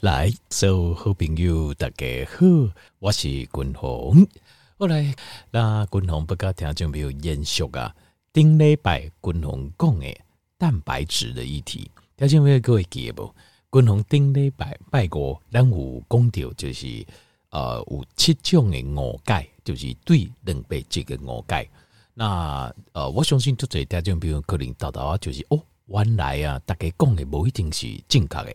来，所有好朋友大家好，我是君鸿。后来那君鸿不跟听众朋友延续啊，顶礼拜君鸿讲的蛋白质的议题，听众朋友各位记得不？君鸿顶礼拜拜过，咱有讲到就是呃有七种的误解，就是对蛋白质的误解。那呃，我相信都在听众朋友可能到到啊，就是哦，原来啊，大家讲的不一定是正确的。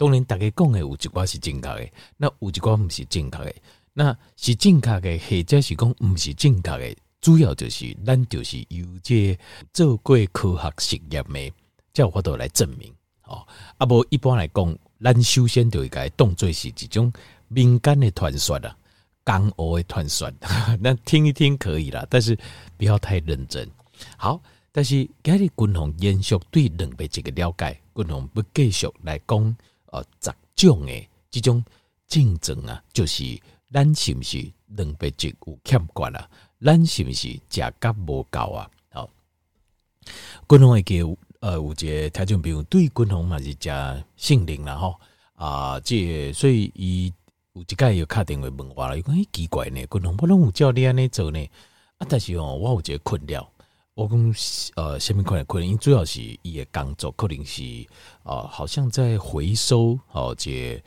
当然，大家讲的有一寡是正确的，那有一寡毋是正确的。那是正确的，或者是讲毋是正确的，主要就是咱就是由这做过科学实验的，才有法度来证明哦。啊，无一般来讲，咱首先就应该当作是一种民间的传说啦，江湖的传说。那听一听可以啦，但是不要太认真。好，但是今日君鸿延续对蛋白质的了解，君鸿不继续来讲。呃，十种诶，这种竞争啊，就是咱是不是蛋白质有欠缺啊？咱是不是食甲无够啊？好，君鸿会给呃，有一个听众朋友对君鸿嘛是食杏仁啦吼啊，这个、所以伊有一摆又敲电话问我啦，伊讲诶奇怪呢，君鸿不拢有教你安尼做呢？啊，但是哦，我有一个困扰。我讲呃，下面可能可能因主要是伊个工作，可能是呃，好像在回收哦，这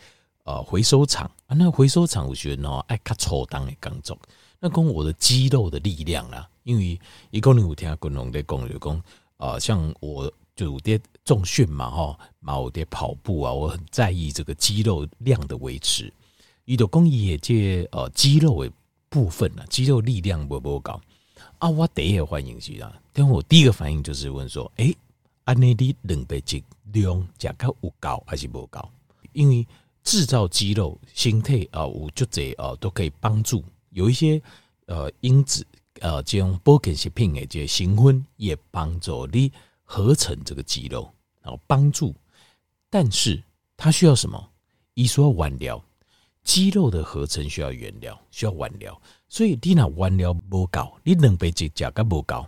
呃回收厂啊，那回收厂有时候爱较粗重的工作。那讲我的肌肉的力量啦，因为一个人有听君鸿在讲，就讲啊，像我就有点重训嘛，哈，嘛有点跑步啊，我很在意这个肌肉量的维持。伊就讲伊个这呃肌肉的部分啊，肌肉力量无无够。啊，我第一个反应是啊，但我第一个反应就是问说，诶、欸，安内的蛋白质量价格有高还是不高？因为制造肌肉、形态啊，有就这啊，都可以帮助有一些呃因子呃，这种保健食品的这成分也帮助你合成这个肌肉，然后帮助，但是它需要什么？一说原料，肌肉的合成需要原料，需要原料。所以你那原料不够，你蛋白质价格不够，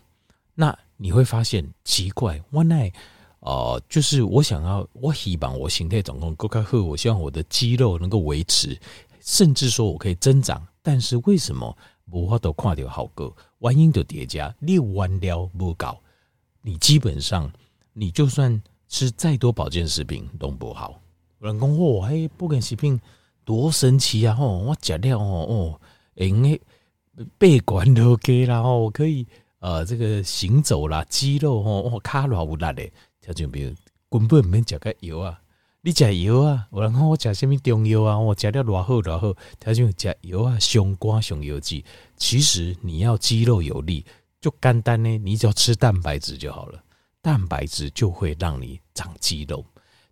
那你会发现奇怪。我那呃，就是我想要，我希望我形态状况够好，我希望我的肌肉能够维持，甚至说我可以增长。但是为什么无法都看到好个原因的叠加？你原料不够，你基本上你就算吃再多保健食品都不好。有人讲哦，嘿，保健食品多神奇啊！吼，我食了哦哦，因为背管都给啦哦，可以呃，这个行走啦，肌肉哦，卡偌有力的，条件比如根本免食个油啊，你食油啊，有人讲我食什么中药啊，我食了偌好偌好，条件食油啊，上肝上油脂，其实你要肌肉有力，就简单呢，你只要吃蛋白质就好了，蛋白质就会让你长肌肉，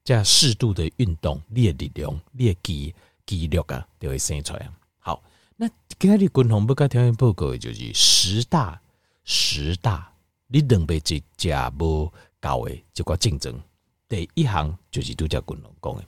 加适度的运动，你的力量，你的肌肌肉啊，就会生出来。好那今日君鸿不甲条件报告的就是十大十大你蛋白质食无够的这个竞争，第一行就是拄则君鸿讲的，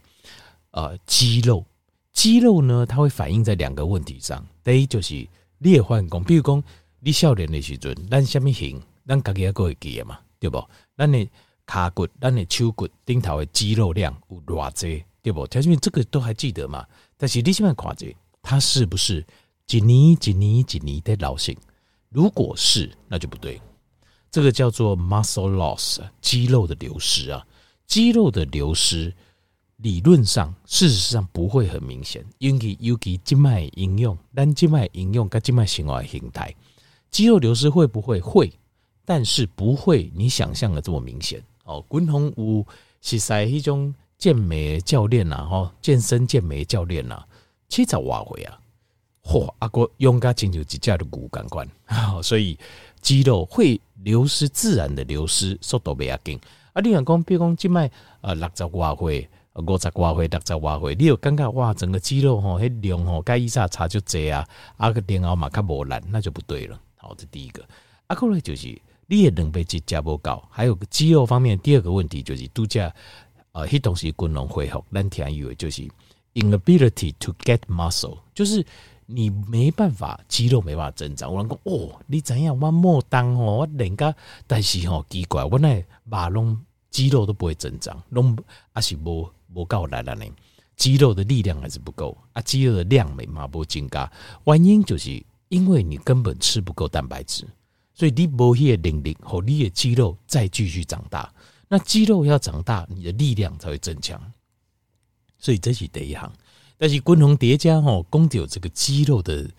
呃，肌肉肌肉呢，它会反映在两个问题上，第一就是裂换工，比如讲你少年的时阵，咱什么型，咱家己也会记的嘛，对不？咱的骹骨、咱的手骨顶头的肌肉量有偌济，对不？条件这个都还记得嘛？但是你现在看者。它是不是一年一年一年的老性？如果是，那就不对。这个叫做 muscle loss，肌肉的流失啊。肌肉的流失，理论上、事实上不会很明显，因为尤其静脉应用，但静脉应用跟静脉形态形态，肌肉流失会不会会？但是不会你想象的这么明显哦。滚筒舞是在一种健美教练呐，吼，健身健美教练呐。七十瓦回啊，嚯！阿哥用个进球几架的骨感官，所以肌肉会流失，自然的流失速度比较紧。啊，你讲讲，比如讲，静脉呃六十瓦回，五十瓦回，六十瓦回，你有感觉哇，整个肌肉吼，迄量吼，该一下差就这啊，啊个电脑嘛较无力，那就不对了。好，这第一个。啊，后来就是你的蛋白质加不够，还有肌肉方面第二个问题就是度假呃，迄东西均能恢复，咱听以为就是。Inability to get muscle，就是你没办法肌肉没办法增长。我讲哦，你怎样？我莫当哦，我人家但是吼奇怪，我那马拢肌肉都不会增长，拢还是无无够力了呢。肌肉的力量还是不够啊，肌肉的量没嘛不增加，原因就是因为你根本吃不够蛋白质，所以你没有能力和你的肌肉再继续长大。那肌肉要长大，你的力量才会增强。所以这是第一行，但是共同叠加吼，讲到这个肌肉的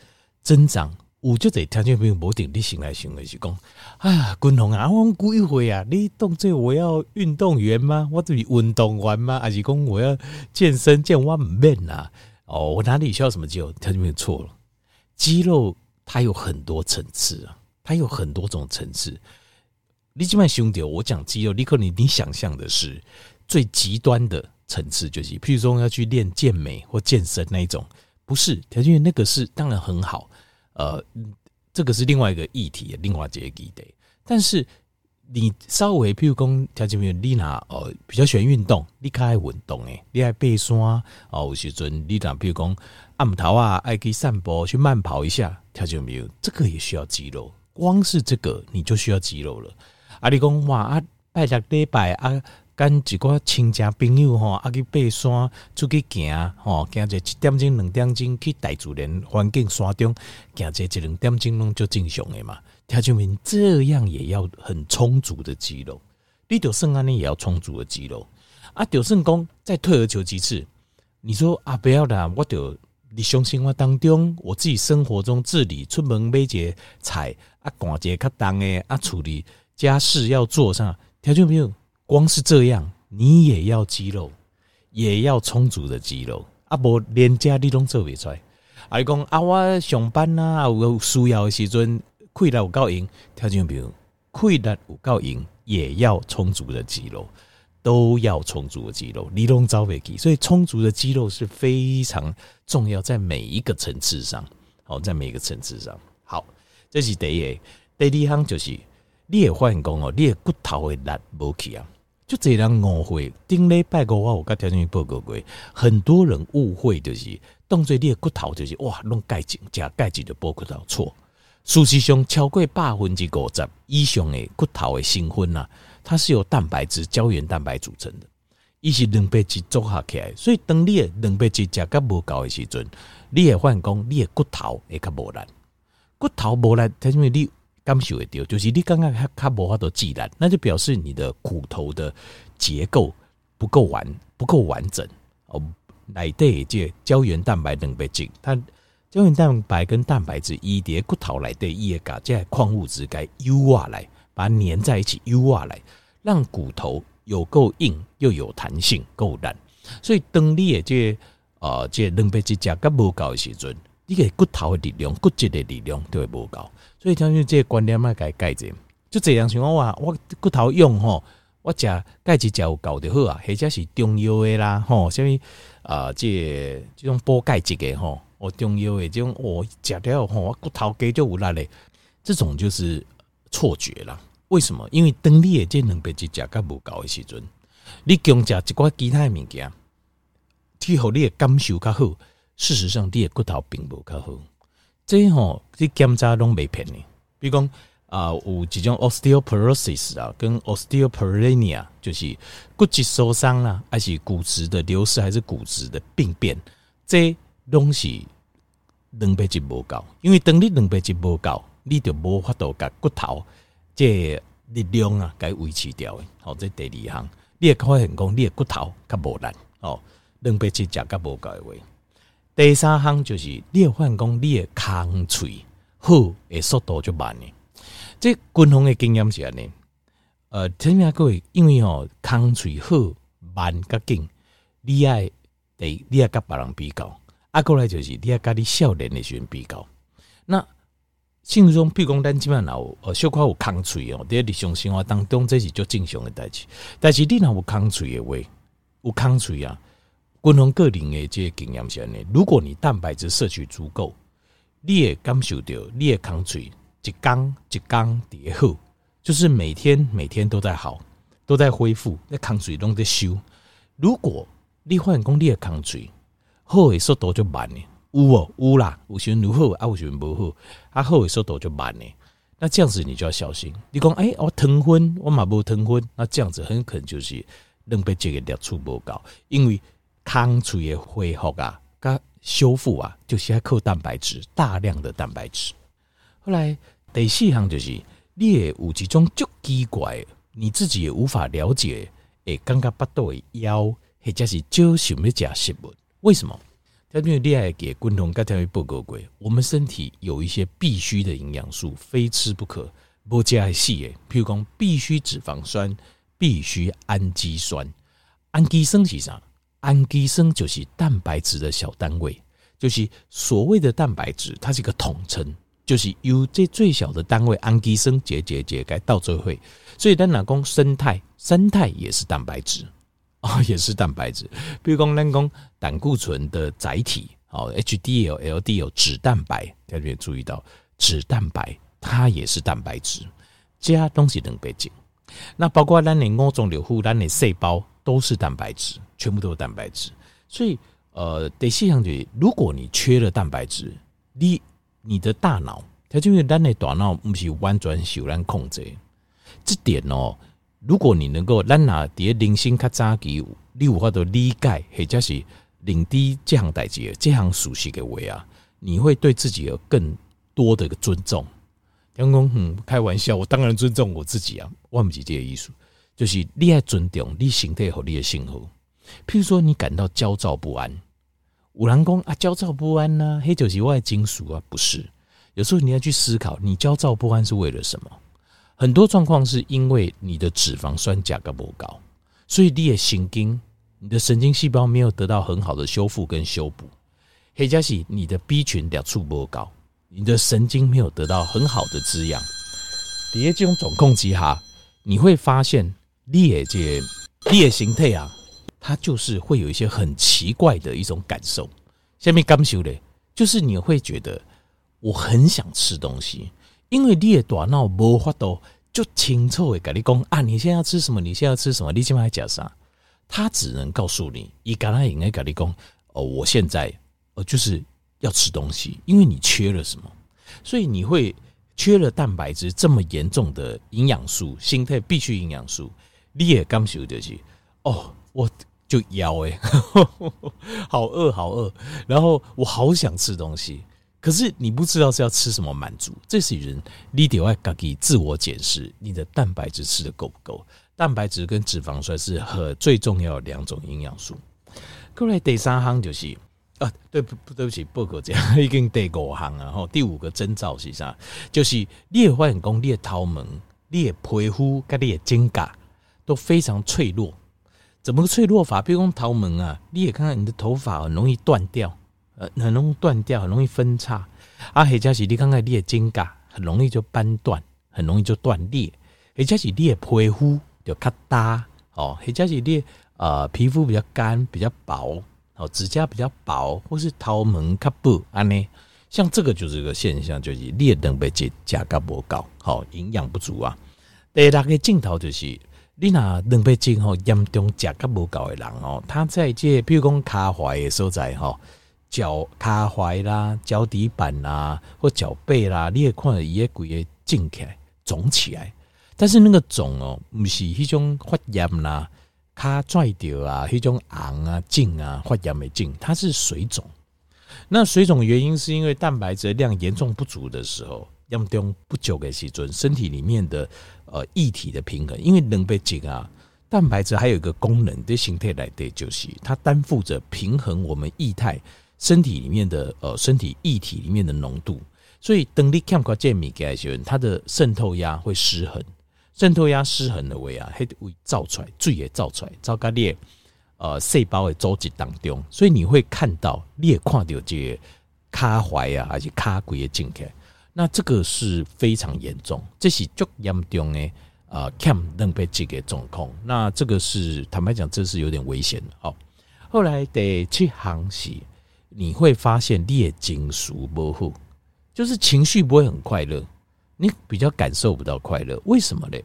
增长。有就得条件没有无定力行来行为是讲，啊，军红啊，我讲几回啊，你当作我要运动员吗？我就是运动员吗？还是讲我要健身健我唔免呐？哦，我哪里需要什么肌肉？条件没有错了，肌肉它有很多层次啊，它有很多种层次。你今晚兄弟，我讲肌肉，你可能你想象的是最极端的层次，就是譬如说要去练健美或健身那一种，不是条件那个是当然很好。呃，这个是另外一个议题，另外一个议题。但是你稍微，譬如讲，条件没有你拿呃比较喜欢运动，你较爱运动诶，你爱爬山哦，有时阵你拿譬如讲暗头啊，爱去散步去慢跑一下，条件没有，这个也需要肌肉。光是这个你就需要肌肉了。啊，你讲哇啊，拜六礼拜啊。跟几个亲戚朋友吼，啊去爬山，出去行吼，行者一点钟、两点钟去大自然环境山中，行者一两点钟拢就正常诶嘛。条件明这样也要很充足的肌肉，你就算安尼也要充足的肌肉。啊，就算讲再退而求其次，你说啊，不要啦，我就日常生活当中，我自己生活中自理，出门买一个菜啊，赶一个较重诶啊，处理家事要做上，条件没有。光是这样，你也要肌肉，也要充足的肌肉。啊，无连家你拢做不出来。啊，讲啊，我上班呐，啊，有需要的时阵，气力有够用，条件比如气力有够用，也要充足的肌肉，都要充足的肌肉。你拢找不起，所以充足的肌肉是非常重要，在每一个层次上。好，在每一个层次上，好，这是第一个。第二项就是，你也发现讲哦，你的骨头的力无去啊。就这人误会，顶礼拜五我甲条件报告过，很多人误会就是当作你的骨头就是哇，弄钙质加钙质的补骨头错。事实上，超过百分之五十以上的骨头的成分呐，它是由蛋白质胶原蛋白组成的，伊是蛋白质组合起来，所以当你的蛋白质食甲无够的时阵，你会发现讲你的骨头会较无力，骨头无力，它因为你。感受会到，就是你刚刚还卡无法度自然，那就表示你的骨头的结构不够完，不够完整哦。内底即胶原蛋白蛋白质，它胶原蛋白跟蛋白质一叠骨头来对一个这矿物质该 U 啊来把它粘在一起 U 啊来，让骨头有够硬又有弹性够烂。所以当你的这呃这蛋白质价格无够的时阵，你个骨头的力量、骨质的力量都会无够。所以，像这这观念嘛，该改正。就这样情况话，我骨头用吼，我食钙质食有够就好啊，或者是中药的啦，吼，什物啊，这这种补钙质的吼，我中药的这种我食了吼，我骨头加就有力嘞。这种就是错觉了。为什么？因为当你的这蛋白质食较无够的时阵，你强食一寡其他的物件，去互你的感受较好。事实上，你的骨头并无较好。这吼，这检查拢袂骗你。比如讲啊，有一种 osteoporosis 啊，跟 osteoporinia，就是骨质疏松啦，还是骨质的流失，还是骨质的病变，这东西蛋白质不够，因为当你蛋白质不够，你就无法度甲骨头这力量啊，该维持掉的。好，这第二项，你会发现讲，你的骨头较无力哦，蛋白质食较无够的话。第三项就是你的换工，你的空喙好的速度就慢呢。这军方的经验是安尼，呃，听下各位，因为哦，空喙好慢较紧，你爱得你爱甲别人比较，啊，过来就是你爱甲你少年的时阵比较。那心中譬如讲咱即满有呃小可有空喙哦，在日常生活当中这是足正常的代志。但是你若有空喙的话，有空喙啊。不同个人的这些经验下呢，如果你蛋白质摄取足够，你也感受到你的空嘴一缸一缸叠好，就是每天每天都在好，都在恢复，那空嘴拢在修。如果你发现你的空嘴好的速度就慢呢，有哦有啦，有时如好啊，有时不好，啊好的速度就慢呢。那这样子你就要小心。你讲哎、欸，我糖分我嘛无糖分，那这样子很可能就是蛋白质的量处不高，因为。康脆的恢复啊，跟修复啊，就是要靠蛋白质，大量的蛋白质。后来第四项就是，你也有一种足奇怪，你自己也无法了解，诶，感觉腹肚会枵，或者是少想要食食物，为什么？因为你爱给观众刚才报告过，我们身体有一些必须的营养素，非吃不可，不加细诶，譬如讲必须脂肪酸，必须氨基酸，氨基酸是啥？氨基酸就是蛋白质的小单位，就是所谓的蛋白质，它是一个统称。就是由这最小的单位氨基酸结结结该到最后，所以咱哪讲生态，生态也是蛋白质啊，也是蛋白质。比如讲咱讲胆固醇的载体，哦，HDL、LDL 脂蛋白，大家注意到脂蛋白它也是蛋白质，加东西能被进。那包括咱的五种流户，咱的细胞都是蛋白质，全部都是蛋白质。所以呃，得细想就是，如果你缺了蛋白质，你你的大脑，它就是咱的大脑，不是完全受咱控制。这点哦，如果你能够咱拿啲零星较早期，你有法度理解，或者是领低这项代志，这项熟悉的话啊，你会对自己有更多的一个尊重。杨公，嗯，开玩笑，我当然尊重我自己啊。我唔是这个意思，就是你要尊重你身体和你的幸福。譬如说，你感到焦躁不安。五郎公啊，焦躁不安呐、啊，黑酒是外金属啊，不是。有时候你要去思考，你焦躁不安是为了什么？很多状况是因为你的脂肪酸价格不高，所以你的神经，你的神经细胞没有得到很好的修复跟修补。黑加是你的 B 群量处不高，你的神经没有得到很好的滋养。底下这种总控之下，你会发现你的这你的形态啊。它就是会有一些很奇怪的一种感受。下面感受嘞，就是你会觉得我很想吃东西，因为你的大脑无法度就清楚的跟你讲啊，你现在要吃什么？你现在要吃什么？你现在要讲啥？他只能告诉你，伊刚才应该跟你讲哦，我现在呃就是要吃东西，因为你缺了什么，所以你会缺了蛋白质这么严重的营养素，心态必须营养素，你也感受就是哦，我。就腰哎，好饿好饿，然后我好想吃东西，可是你不知道是要吃什么满足。这是人你得要自己自我检视，你的蛋白质吃的够不够？蛋白质跟脂肪酸是很最重要的两种营养素。过来第三行就是啊，对不对不起，报告这样已经第五行啊，后第五个征兆是啥？就是你的发现讲你的头毛、你的皮肤跟你的指甲都非常脆弱。怎么个脆弱法？比如讲头毛啊，你也看看你的头发很容易断掉，呃，很容易断掉，很容易分叉。啊，或者是你看看你的指甲很容易就掰断，很容易就断裂。或者是你的皮肤就较大哦，或者是你呃皮肤比较干、比较薄哦，指甲比较薄，或是头毛较薄安呢？像这个就是一个现象，就是你的蛋白质价格不高，好营养不足啊。第二个镜头就是。你那蛋白质吼严重食较无够的人哦，他在这比如讲脚踝的所在吼，脚脚踝啦、脚底板啦或脚背啦，你会看到伊个规个肿起来、肿起来。但是那个肿哦，不是迄种发炎啦、卡拽掉啊、迄种红啊、肿啊、发炎的肿，它是水肿。那水肿原因是因为蛋白质量严重不足的时候。严重不久的时阵，身体里面的呃液体的平衡，因为蛋白质啊，蛋白质还有一个功能的形态来的就是它担负着平衡我们液态身体里面的呃身体液体里面的浓度，所以当你看过这米给的时候，它的渗透压会失衡，渗透压失衡的位啊，会会造出来，水也造出来，造个裂呃细胞的组织当中，所以你会看到，你也看到这个卡踝啊，还是卡骨的进去。那这个是非常严重，这是最严重的啊，欠蛋白质的状况。那这个是坦白讲，这是有点危险的。哦，后来得去行是你会发现你的情绪不好，就是情绪不会很快乐，你比较感受不到快乐。为什么呢？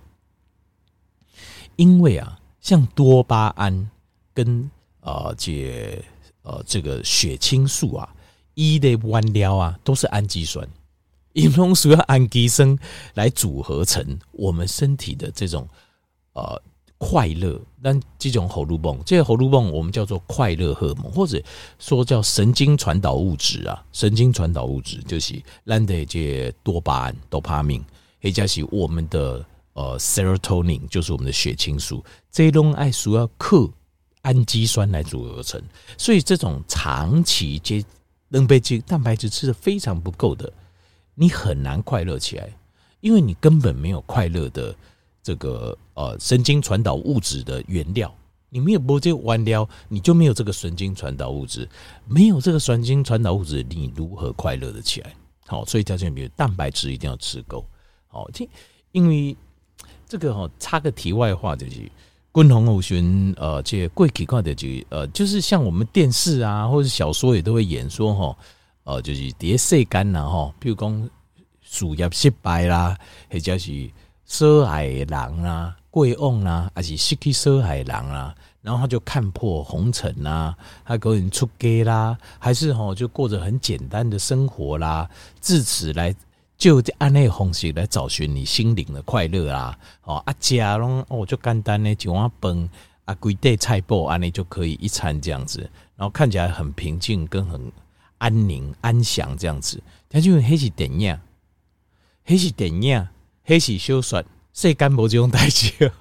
因为啊，像多巴胺跟呃这呃这个血清素啊，一的原料啊，都是氨基酸。因为需要氨基酸来组合成我们身体的这种呃快乐，但这种荷尔蒙，这个荷尔蒙我们叫做快乐荷尔蒙，或者说叫神经传导物质啊。神经传导物质就是咱的这多巴胺、多巴胺，也就是我们的呃 serotonin，就是我们的血清素。这种爱需要靠氨基酸来组合成，所以这种长期接蛋白质、蛋白质吃的非常不够的，你很难快乐起来，因为你根本没有快乐的。这个呃神经传导物质的原料，你没有播这个原料，你就没有这个神经传导物质，没有这个神经传导物质，你如何快乐的起来？好，所以条件比如蛋白质一定要吃够。好，这，因为这个哈，插个题外话就是，滚红偶寻呃，这贵奇怪的就呃，就是像我们电视啊，或者小说也都会演说哈，哦，就是叠晒干呐哈，比如讲事业失败啦，或者是。奢海狼啊，贵翁啊，还是失去奢海狼啊，然后他就看破红尘啊，他可能出家啦，还是吼就过着很简单的生活啦，自此来就按那个方式来找寻你心灵的快乐啊，哦啊家拢哦就简单的一碗饭啊，几碟菜脯安尼就可以一餐这样子，然后看起来很平静跟很安宁安详这样子，他就黑是电影，黑是电影。黑喜修算，谁干不这种代志？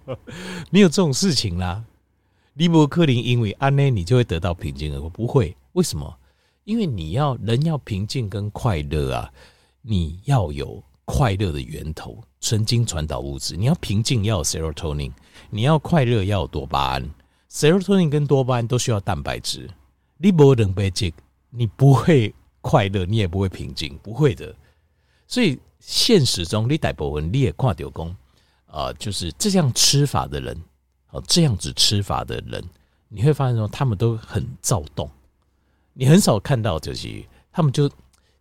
没有这种事情啦。利伯克林因为安呢，你就会得到平静而不会。为什么？因为你要人要平静跟快乐啊，你要有快乐的源头，神经传导物质。你要平静要有 serotonin，你要快乐要有多巴胺。serotonin 跟多巴胺都需要蛋白质。你不能被这，你不会快乐，你也不会平静，不会的。所以。现实中，你大部分你也看到讲，啊，就是这样吃法的人，哦，这样子吃法的人，你会发现说他们都很躁动，你很少看到就是他们就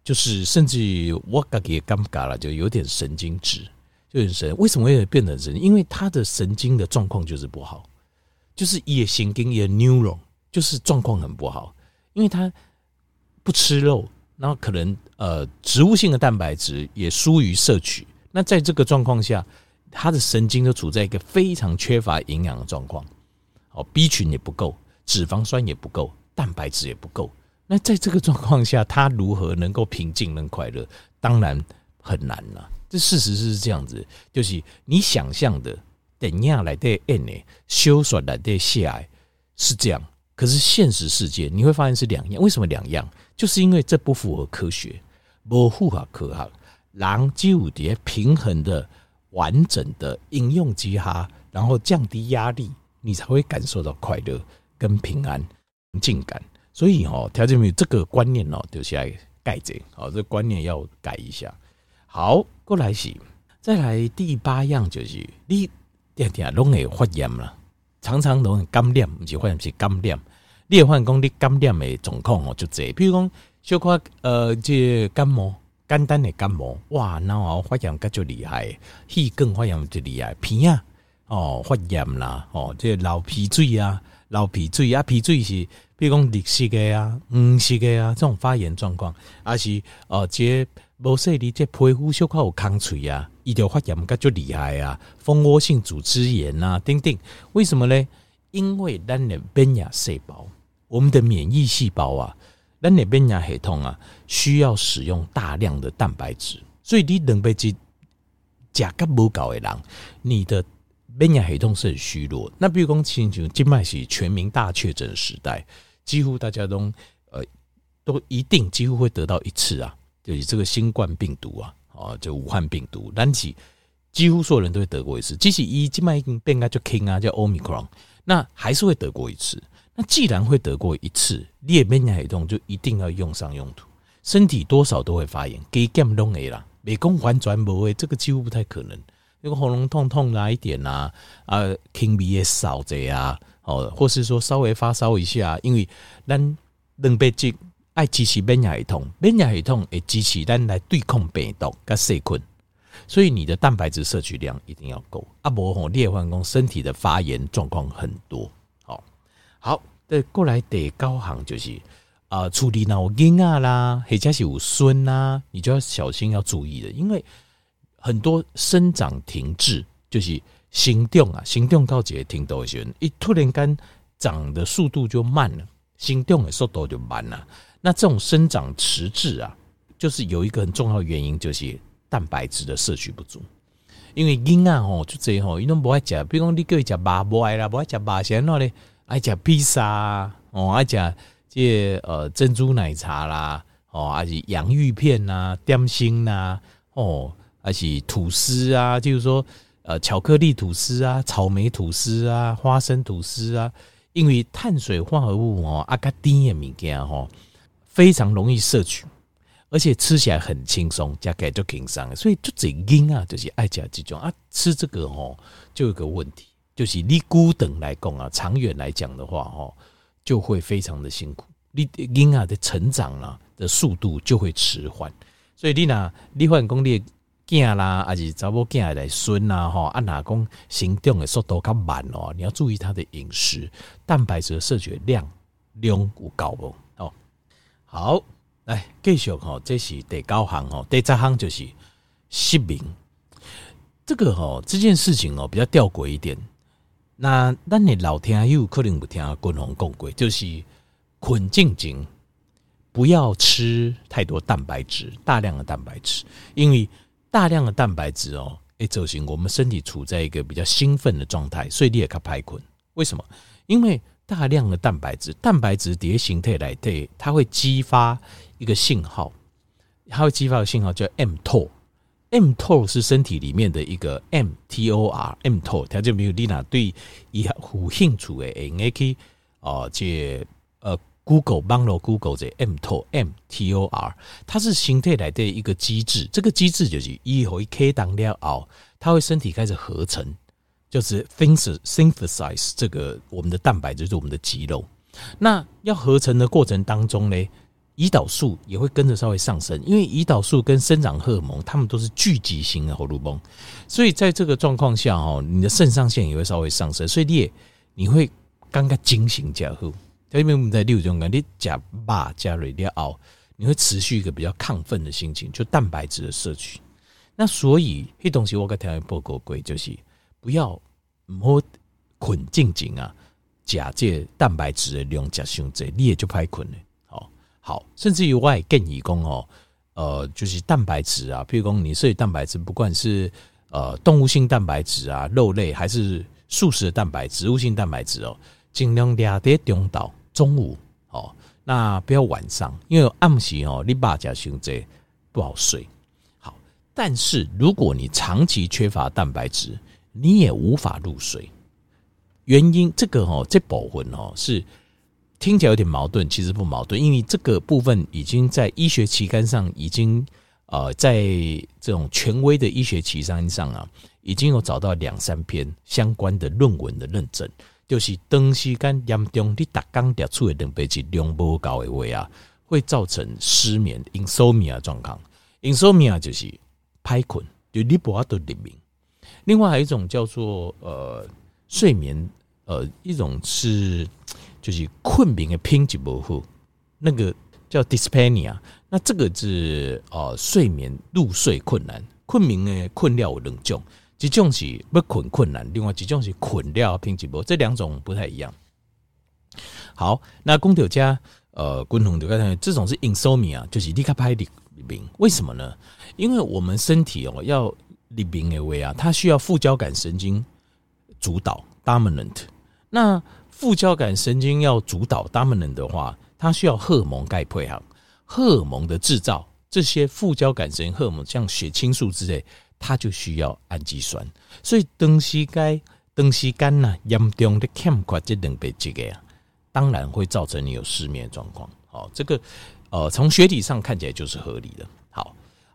就是甚至于我感觉尴尬了，就有点神经质，就很神。为什么会变得神？因为他的神经的状况就是不好，就是也神经也 neuron，就是状况很不好，因为他不吃肉。然后可能呃，植物性的蛋白质也疏于摄取。那在这个状况下，他的神经都处在一个非常缺乏营养的状况。哦，B 群也不够，脂肪酸也不够，蛋白质也不够。那在这个状况下，他如何能够平静、能快乐？当然很难了、这事实是这样子，就是你想象的等下来的 N 呢，修算来的下是这样。可是现实世界你会发现是两样。为什么两样？就是因为这不符合科学，不符合科学。狼基五蝶平衡的、完整的应用之下，然后降低压力，你才会感受到快乐跟平安、宁静感。所以哦，条件没有这个观念哦，留下来改正好，这个观念要改一下。好，过来是再来第八样，就是你点点拢会发炎了，常常拢会感染，毋是发炎是感染。你也发现讲你感染的状况哦，就这，比如讲小可呃，即个、感冒简单的感冒，哇，然后发炎个就厉害，气更发炎就厉害，鼻啊哦发炎啦，哦，即个、流鼻水啊，流鼻水啊，鼻水是比如讲绿色的啊，黄色的啊，这种发炎状况，还是哦，这无说你即皮肤小可有空脆啊，伊就发炎个就厉害啊，蜂窝性组织炎啊，等等，为什么呢？因为咱的免疫细胞。我们的免疫细胞啊，咱那边呀系统啊，需要使用大量的蛋白质，所以你能被这甲肝不搞的人，你的免疫系统是很虚弱。那比如讲，亲像今麦是全民大确诊时代，几乎大家都呃都一定几乎会得到一次啊，就是这个新冠病毒啊，啊，就武汉病毒，但是几乎所有人都会得过一次。即使一今麦已经变个叫 King 啊，叫 Omicron，那还是会得过一次。那既然会得过一次，裂变系统就一定要用上用途，身体多少都会发炎，给减拢会啦，没功还转不会，这个几乎不太可能。那个喉咙痛痛来一点啊，啊，轻微也少这啊，哦，或是说稍微发烧一下，因为咱能被这爱支持免疫系统，免疫系统会支持咱来对抗病毒跟细菌，所以你的蛋白质摄取量一定要够。啊，不吼，裂换工身体的发炎状况很多。好，对，过来得高行就是啊、处理脑筋啊啦，或者是有孙呐，你就要小心要注意的，因为很多生长停滞，就是行动啊，行动到一个程度的时，一突然间长的速度就慢了，行动的速度就慢了。那这种生长迟滞啊，就是有一个很重要的原因，就是蛋白质的摄取不足。因为婴儿吼就这吼，伊拢不爱食，比如讲你叫伊食肉不爱啦，不爱食肉，先喏咧爱食披萨哦，爱食这呃珍珠奶茶啦，哦，还是洋芋片呐、点心呐、啊，哦，还是吐司啊，就是说呃巧克力吐司啊、草莓吐司啊、花生吐司啊，因为碳水化合物哦，阿卡丁的物件吼，非常容易摄取。而且吃起来很轻松，加起来就轻松，所以就最硬啊，就是爱吃这种啊。吃这个哦，就有个问题，就是你孤等来讲啊，长远来讲的话哦，就会非常的辛苦。你婴儿的成长啊的速度就会迟缓，所以你呐，你换工你囝啦，还是查某囝来孙啦，哈，啊哪讲行动的速度较慢哦，你要注意他的饮食，蛋白质摄取量量有够不？好。来继续哈，这是第九项哦，第十行就是失眠。这个哈，这件事情哦比较吊诡一点。那那你老听友可能不听君宏讲过，就是困静静，不要吃太多蛋白质，大量的蛋白质，因为大量的蛋白质哦，哎，造成我们身体处在一个比较兴奋的状态，所以你也较排困。为什么？因为大量的蛋白质，蛋白质叠形态来对，它会激发。一个信号，它会激发的信号叫 mTOR，mTOR 是身体里面的一个 mTOR，mTOR 它就没有丽娜对以有兴趣的，诶，k 哦，这呃 Google 帮了 Google 这 mTOR，mTOR 它是形态来的一个机制，这个机制就是以后一 K 当料哦，它会身体开始合成，就是 synthesize 这个我们的蛋白质，就是我们的肌肉，那要合成的过程当中呢，胰岛素也会跟着稍微上升，因为胰岛素跟生长荷尔蒙，它们都是聚集型的荷尔蒙，所以在这个状况下哦，你的肾上腺也会稍微上升，所以你也你会刚刚惊醒加后，因为我们在六种感，你加八加瑞利奥，你会持续一个比较亢奋的心情，就蛋白质的摄取。那所以这东西我跟条件报告过，就是不要摸捆静静啊，假借蛋白质的量加胸椎，你也就拍捆了。好，甚至于我也建议讲哦，呃，就是蛋白质啊，譬如讲你摄取蛋白质，不管是呃动物性蛋白质啊，肉类还是素食的蛋白、植物性蛋白质哦，尽量两点中到中午哦，那不要晚上，因为暗时哦，你把加胸椎不好睡。好，但是如果你长期缺乏蛋白质，你也无法入睡。原因这个哦，这部分哦是。听起来有点矛盾，其实不矛盾，因为这个部分已经在医学期刊上已经呃，在这种权威的医学期刊上啊，已经有找到两三篇相关的论文的认证，就是长时间严重你打钢叠出的蛋白质量不高的话啊，会造成失眠 （insomnia） 状况。insomnia 就是拍困，就你不要得入眠。另外还有一种叫做呃睡眠，呃一种是。就是困眠的品质不好，那个叫 dyspnea。那这个是呃睡眠入睡困难，困眠的困了有两种，一种是不困困难，另外一种是困了品质不，这两种不太一样。好，那公牛家呃，共同的刚才这种是 insomnia，就是立刻拍的病，为什么呢？因为我们身体哦要立病的胃啊，它需要副交感神经主导 dominant，那。副交感神经要主导 dominant 的话，它需要荷尔蒙钙配合，荷尔蒙的制造，这些副交感神经荷尔蒙像血清素之类，它就需要氨基酸。所以东西钙、东西肝呐，严重的欠缺这两倍这个呀，当然会造成你有失眠状况。哦，这个呃，从学理上看起来就是合理的。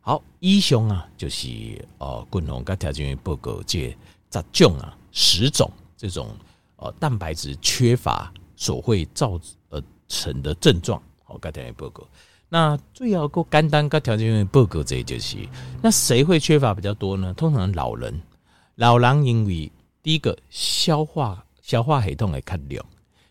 好，好，医生啊，就是呃，共同跟条件报告这十种啊，十种这种。呃，蛋白质缺乏所会造呃成的症状，好，该条件报告。那最要够肝单该条件报告这就是，那谁会缺乏比较多呢？通常老人，老人因为第一个消化消化系统会较弱，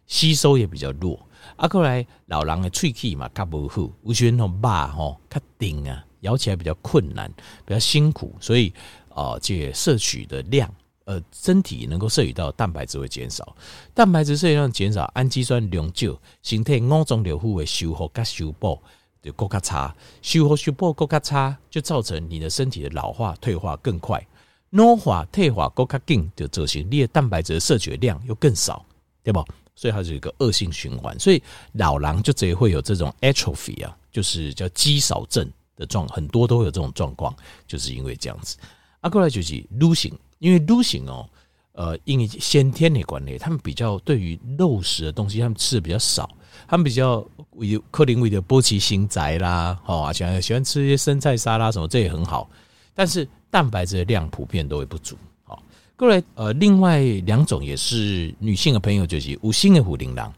吸收也比较弱。啊，过来老人的喙齿嘛较不好，有些那种肉吼较硬啊，咬起来比较困难，比较辛苦，所以啊，这摄取的量呃，身体能够摄取到蛋白质会减少，蛋白质摄取量减少，氨基酸量少，身体五脏六腑的修复跟修补就更加差，修复修补更加差，就造成你的身体的老化退化更快，老化退化更加紧，就造成你的蛋白质摄取量又更少，对不？所以它是一个恶性循环，所以老人就直接会有这种 atrophy 啊，就是叫肌少症。的状，很多都会有这种状况，就是因为这样子。啊，过来就是女性。因为女性哦，呃，因为先天的关系，他们比较对于肉食的东西，他们吃的比较少，他们比较为克林为的波奇心宅啦，哦，喜欢喜欢吃一些生菜沙拉什么，这也很好。但是蛋白质的量普遍都会不足。好，过来呃，另外两种也是女性的朋友，就是无性的虎龄郎，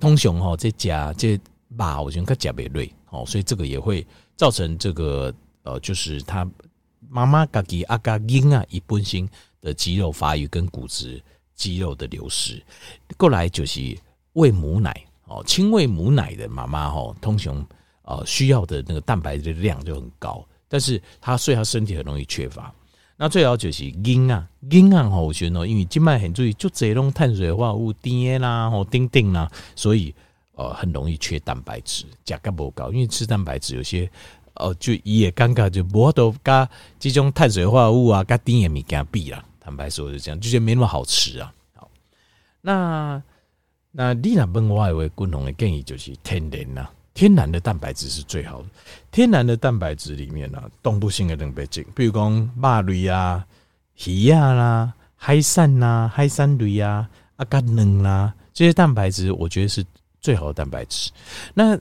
通常哈这家这把我觉得较别类哦，所以这个也会造成这个呃，就是他。妈妈家阿家婴啊，一本性的肌肉发育跟骨质肌肉的流失，过来就是喂母奶哦，亲喂母奶的妈妈吼，通常呃需要的那个蛋白质量就很高，但是她所以她身体很容易缺乏。那最好就是婴啊婴啊吼，我觉得因为静脉很注意，就这种碳水化合物低啦吼丁丁啦，所以呃很容易缺蛋白质，价格不高，因为吃蛋白质有些。哦，就也尴尬，就无都加这种碳水化合物啊，加甜的物件比啦。坦白说，是这样，就觉得没那么好吃啊。好，那那你那问我的共同的建议就是天然呐，天然的蛋白质是最好的。天然的蛋白质里面呢，动物性的蛋白质，比如讲肉类啊、鱼啊啦、海产呐、海产类啊、啊甲卵啦，这些蛋白质我觉得是最好的蛋白质。那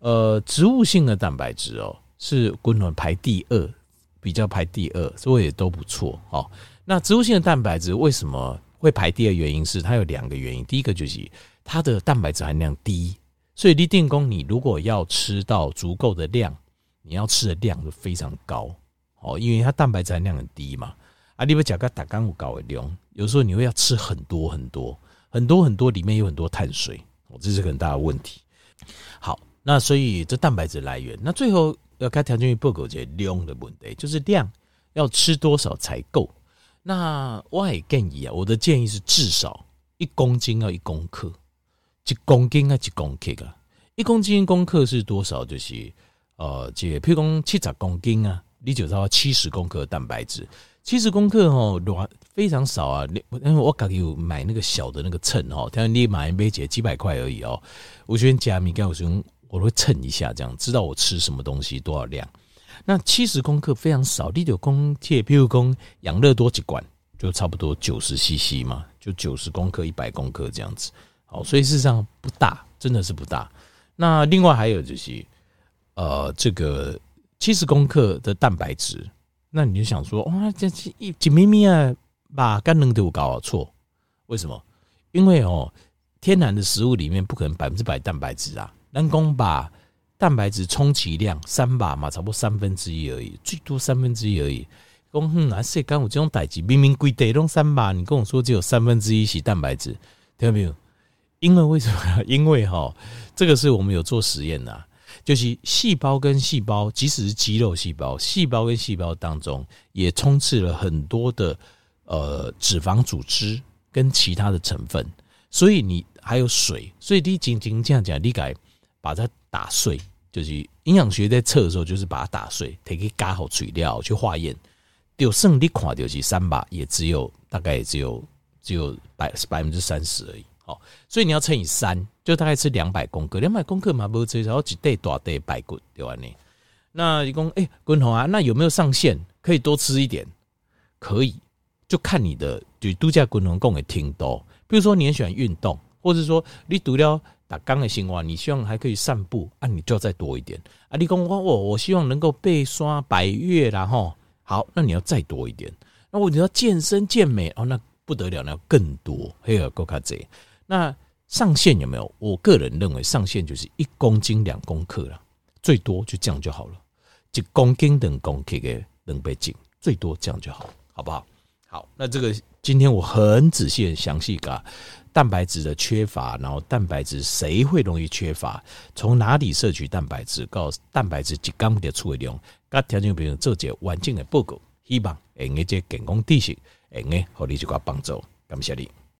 呃，植物性的蛋白质哦。是滚轮排第二，比较排第二，所以也都不错。哦，那植物性的蛋白质为什么会排第二？原因是它有两个原因。第一个就是它的蛋白质含量低，所以立定功，你如果要吃到足够的量，你要吃的量就非常高。哦，因为它蛋白质含量很低嘛。啊，你不讲个打干五高的量，有时候你会要吃很多很多很多很多，里面有很多碳水，这是很大的问题。好，那所以这蛋白质来源，那最后。要看条件报告这量的问题，就是量要吃多少才够。那我也建议啊，我的建议是至少一公斤要一公克，一公斤啊一公克啊，一公斤一公克是多少？就是呃，这譬如讲七十公斤啊，你就要七十公克蛋白质，七十公克哦，非常少啊。因为我刚有买那个小的那个秤哦，他说你买一杯姐几百块而已哦。我喜欢加米盖，我喜欢。我会称一下，这样知道我吃什么东西多少量。那七十公克非常少，你就公铁，譬如讲养乐多几罐，就差不多九十 CC 嘛，就九十公克、一百公克这样子。好，所以事实上不大，真的是不大。那另外还有就是，呃，这个七十公克的蛋白质，那你就想说，哇，这一几咪咪啊，把肝能都搞错？为什么？因为哦，天然的食物里面不可能百分之百蛋白质啊。人工把蛋白质充其量三把嘛，差不多三分之一而已，最多三分之一而已。讲哼，那谁敢有这种代志？明明规定都三把，你跟我说只有三分之一是蛋白质，听到没有？因为为什么？因为哈，这个是我们有做实验的，就是细胞跟细胞，即使是肌肉细胞，细胞跟细胞当中也充斥了很多的呃脂肪组织跟其他的成分，所以你还有水，所以你仅仅这样讲，你改。把它打碎，就是营养学在测的时候，就是把它打碎，可以加好水料去化验。就剩你看就是三把，也只有大概也只有只有百百分之三十而已。好，所以你要乘以三，就大概是两百公克。两百公克嘛，不最少几袋大袋白骨对吧？你那一共哎，滚红啊，那有没有上限？可以多吃一点，可以，就看你的就度假滚红共也挺多。比如说你很喜欢运动，或者说你读了。打刚的新闻，你希望还可以散步啊？你就要再多一点啊！你讲我我我希望能够背刷百岳，然后好，那你要再多一点。那我你要健身健美哦，那不得了，那更多。还有够卡这，那上限有没有？我个人认为上限就是一公斤两公克了，最多就这样就好了。一公斤两公克的两倍斤，最多这样就好，好不好？好，那这个今天我很仔细、很详细噶。蛋白质的缺乏，然后蛋白质谁会容易缺乏？从哪里摄取蛋白质？告蛋白质一缸的处理量，各条件比如做些环境的报告，希望诶，这健康知识会用诶，互你一寡帮助。感谢你。